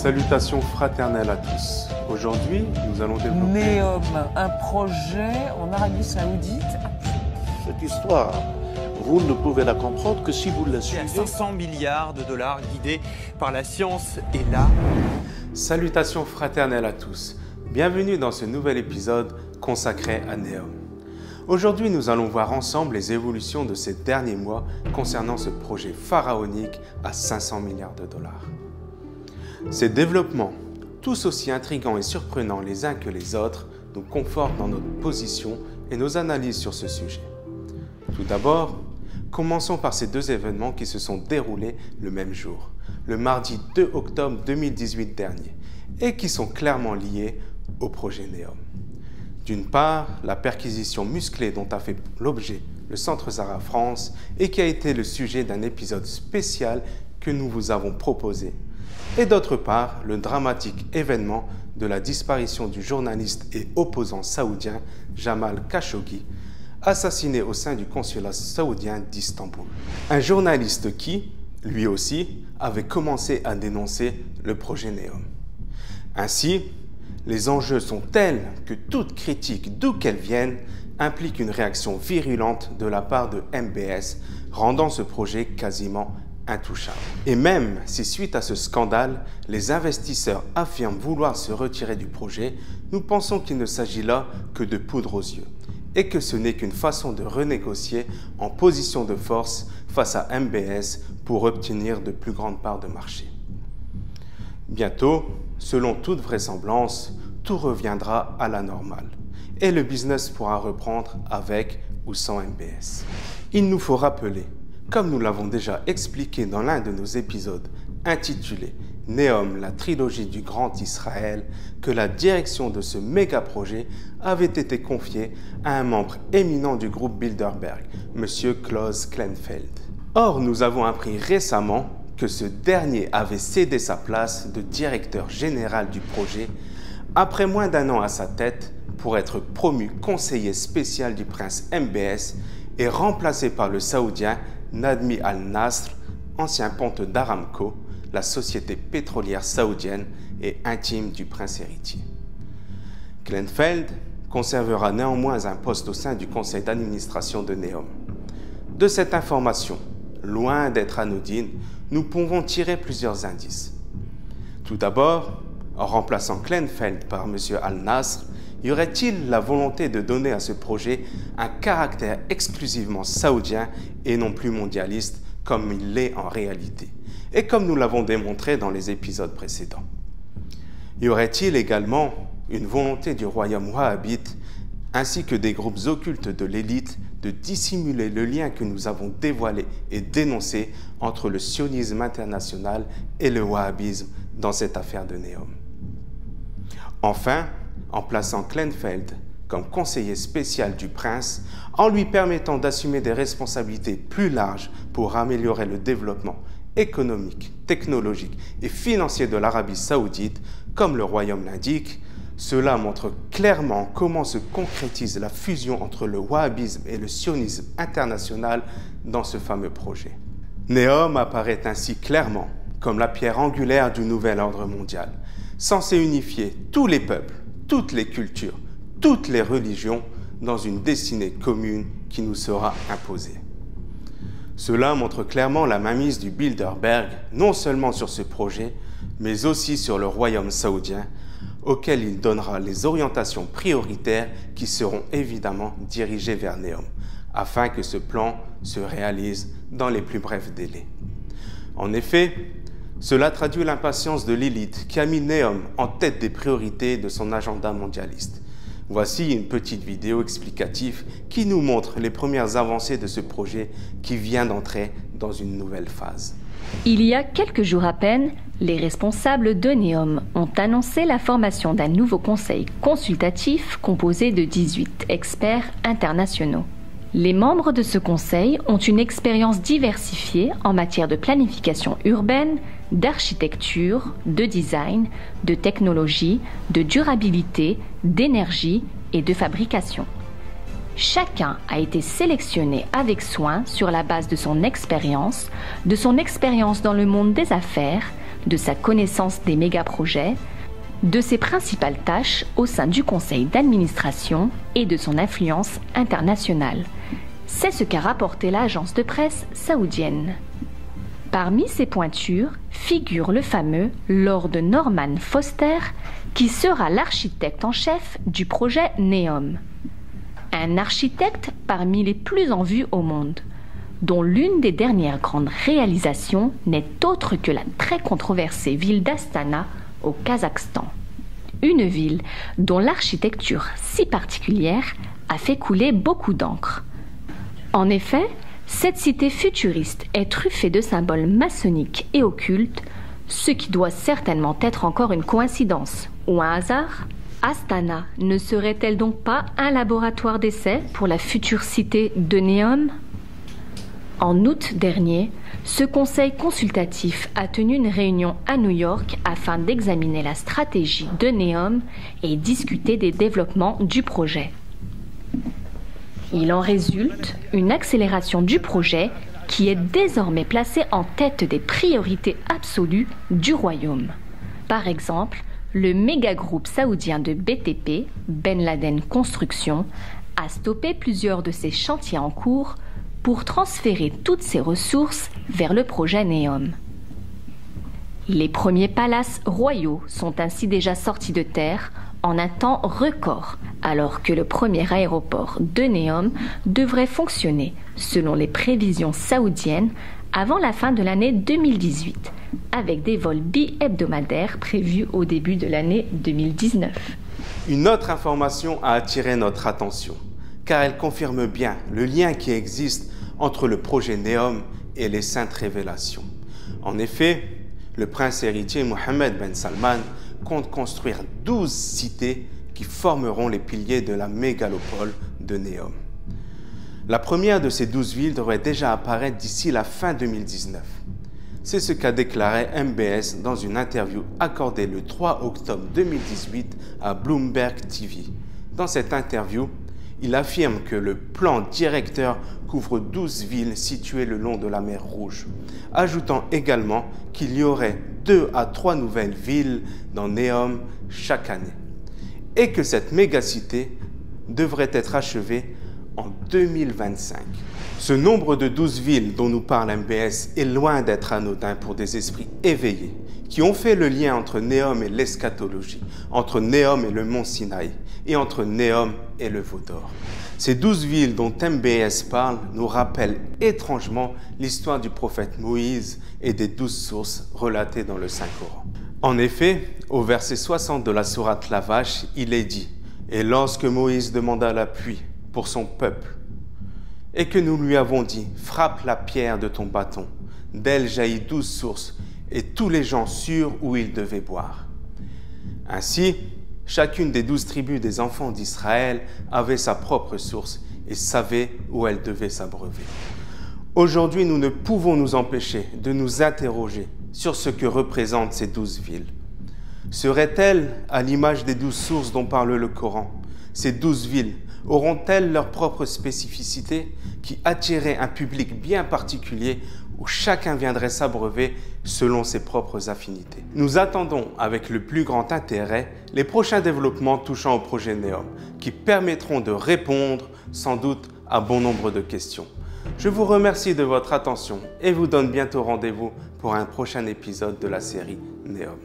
Salutations fraternelles à tous. Aujourd'hui, nous allons développer. Neom, un projet en Arabie Saoudite. Cette histoire, vous ne pouvez la comprendre que si vous la suivez. 500 milliards de dollars guidés par la science et l'art. Salutations fraternelles à tous. Bienvenue dans ce nouvel épisode consacré à Neom. Aujourd'hui, nous allons voir ensemble les évolutions de ces derniers mois concernant ce projet pharaonique à 500 milliards de dollars. Ces développements, tous aussi intrigants et surprenants les uns que les autres, nous confortent dans notre position et nos analyses sur ce sujet. Tout d'abord, commençons par ces deux événements qui se sont déroulés le même jour, le mardi 2 octobre 2018 dernier, et qui sont clairement liés au projet NEOM. D'une part, la perquisition musclée dont a fait l'objet le Centre Zara France et qui a été le sujet d'un épisode spécial que nous vous avons proposé. Et d'autre part, le dramatique événement de la disparition du journaliste et opposant saoudien Jamal Khashoggi, assassiné au sein du consulat saoudien d'Istanbul. Un journaliste qui, lui aussi, avait commencé à dénoncer le projet NEOM. Ainsi, les enjeux sont tels que toute critique, d'où qu'elle vienne, implique une réaction virulente de la part de MBS, rendant ce projet quasiment intouchable. Et même si suite à ce scandale, les investisseurs affirment vouloir se retirer du projet, nous pensons qu'il ne s'agit là que de poudre aux yeux et que ce n'est qu'une façon de renégocier en position de force face à MBS pour obtenir de plus grandes parts de marché. Bientôt, selon toute vraisemblance, tout reviendra à la normale et le business pourra reprendre avec ou sans MBS. Il nous faut rappeler, comme nous l'avons déjà expliqué dans l'un de nos épisodes intitulé Néom, la trilogie du grand Israël, que la direction de ce méga projet avait été confiée à un membre éminent du groupe Bilderberg, M. Klaus Klenfeld. Or, nous avons appris récemment que ce dernier avait cédé sa place de directeur général du projet après moins d'un an à sa tête pour être promu conseiller spécial du prince MBS et remplacé par le saoudien Nadmi al-Nasr, ancien ponte d'Aramco, la société pétrolière saoudienne et intime du prince héritier. Glenfeld conservera néanmoins un poste au sein du conseil d'administration de Neom. De cette information, loin d'être anodine, nous pouvons tirer plusieurs indices. Tout d'abord, en remplaçant Klenfeld par M. Al-Nasr, y aurait-il la volonté de donner à ce projet un caractère exclusivement saoudien et non plus mondialiste comme il l'est en réalité, et comme nous l'avons démontré dans les épisodes précédents Y aurait-il également une volonté du royaume wahhabite ainsi que des groupes occultes de l'élite de dissimuler le lien que nous avons dévoilé et dénoncé entre le sionisme international et le wahhabisme dans cette affaire de Néom. Enfin, en plaçant Klenfeld comme conseiller spécial du prince, en lui permettant d'assumer des responsabilités plus larges pour améliorer le développement économique, technologique et financier de l'Arabie saoudite, comme le royaume l'indique, cela montre clairement comment se concrétise la fusion entre le wahhabisme et le sionisme international dans ce fameux projet. Néom apparaît ainsi clairement comme la pierre angulaire du nouvel ordre mondial, censé unifier tous les peuples, toutes les cultures, toutes les religions dans une destinée commune qui nous sera imposée. Cela montre clairement la mainmise du Bilderberg, non seulement sur ce projet, mais aussi sur le royaume saoudien, auquel il donnera les orientations prioritaires qui seront évidemment dirigées vers Néom, afin que ce plan se réalise dans les plus brefs délais. En effet, cela traduit l'impatience de l'élite qui a mis Néom en tête des priorités de son agenda mondialiste. Voici une petite vidéo explicative qui nous montre les premières avancées de ce projet qui vient d'entrer dans une nouvelle phase. Il y a quelques jours à peine, les responsables de NEOM ont annoncé la formation d'un nouveau conseil consultatif composé de 18 experts internationaux. Les membres de ce conseil ont une expérience diversifiée en matière de planification urbaine, d'architecture, de design, de technologie, de durabilité, d'énergie et de fabrication. Chacun a été sélectionné avec soin sur la base de son expérience, de son expérience dans le monde des affaires, de sa connaissance des méga-projets, de ses principales tâches au sein du conseil d'administration et de son influence internationale. C'est ce qu'a rapporté l'agence de presse saoudienne. Parmi ces pointures figure le fameux Lord Norman Foster, qui sera l'architecte en chef du projet NEOM. Un architecte parmi les plus en vue au monde, dont l'une des dernières grandes réalisations n'est autre que la très controversée ville d'Astana au Kazakhstan. Une ville dont l'architecture si particulière a fait couler beaucoup d'encre. En effet, cette cité futuriste est truffée de symboles maçonniques et occultes, ce qui doit certainement être encore une coïncidence ou un hasard. Astana ne serait-elle donc pas un laboratoire d'essai pour la future cité de Néom En août dernier, ce conseil consultatif a tenu une réunion à New York afin d'examiner la stratégie de Neom et discuter des développements du projet. Il en résulte une accélération du projet qui est désormais placé en tête des priorités absolues du royaume. Par exemple, le méga groupe saoudien de BTP, Ben Laden Construction, a stoppé plusieurs de ses chantiers en cours pour transférer toutes ses ressources vers le projet Neom. Les premiers palaces royaux sont ainsi déjà sortis de terre en un temps record, alors que le premier aéroport de Neom devrait fonctionner, selon les prévisions saoudiennes, avant la fin de l'année 2018, avec des vols bi-hebdomadaires prévus au début de l'année 2019. Une autre information a attiré notre attention, car elle confirme bien le lien qui existe entre le projet Neom et les saintes révélations. En effet, le prince héritier Mohammed Ben Salman construire 12 cités qui formeront les piliers de la mégalopole de Neom. La première de ces 12 villes devrait déjà apparaître d'ici la fin 2019. C'est ce qu'a déclaré MBS dans une interview accordée le 3 octobre 2018 à Bloomberg TV. Dans cette interview, il affirme que le plan directeur couvre 12 villes situées le long de la mer Rouge, ajoutant également qu'il y aurait deux à trois nouvelles villes dans Neom chaque année, et que cette mégacité devrait être achevée en 2025. Ce nombre de 12 villes dont nous parle MBS est loin d'être anodin pour des esprits éveillés qui ont fait le lien entre Néom et l'eschatologie, entre Néom et le mont Sinaï, et entre Néom et le Vaudor. Ces douze villes dont MBS parle nous rappellent étrangement l'histoire du prophète Moïse et des douze sources relatées dans le Saint-Coran. En effet, au verset 60 de la sourate La Vache, il est dit Et lorsque Moïse demanda la pluie pour son peuple, et que nous lui avons dit Frappe la pierre de ton bâton, d'elle jaillit douze sources, et tous les gens surent où ils devaient boire. Ainsi, chacune des douze tribus des enfants d'Israël avait sa propre source et savait où elle devait s'abreuver. Aujourd'hui, nous ne pouvons nous empêcher de nous interroger sur ce que représentent ces douze villes. Seraient-elles à l'image des douze sources dont parle le Coran Ces douze villes auront-elles leur propre spécificité qui attirerait un public bien particulier où chacun viendrait s'abreuver selon ses propres affinités? Nous attendons avec le plus grand intérêt les prochains développements touchant au projet NEOM qui permettront de répondre sans doute à bon nombre de questions. Je vous remercie de votre attention et vous donne bientôt rendez-vous pour un prochain épisode de la série NEOM.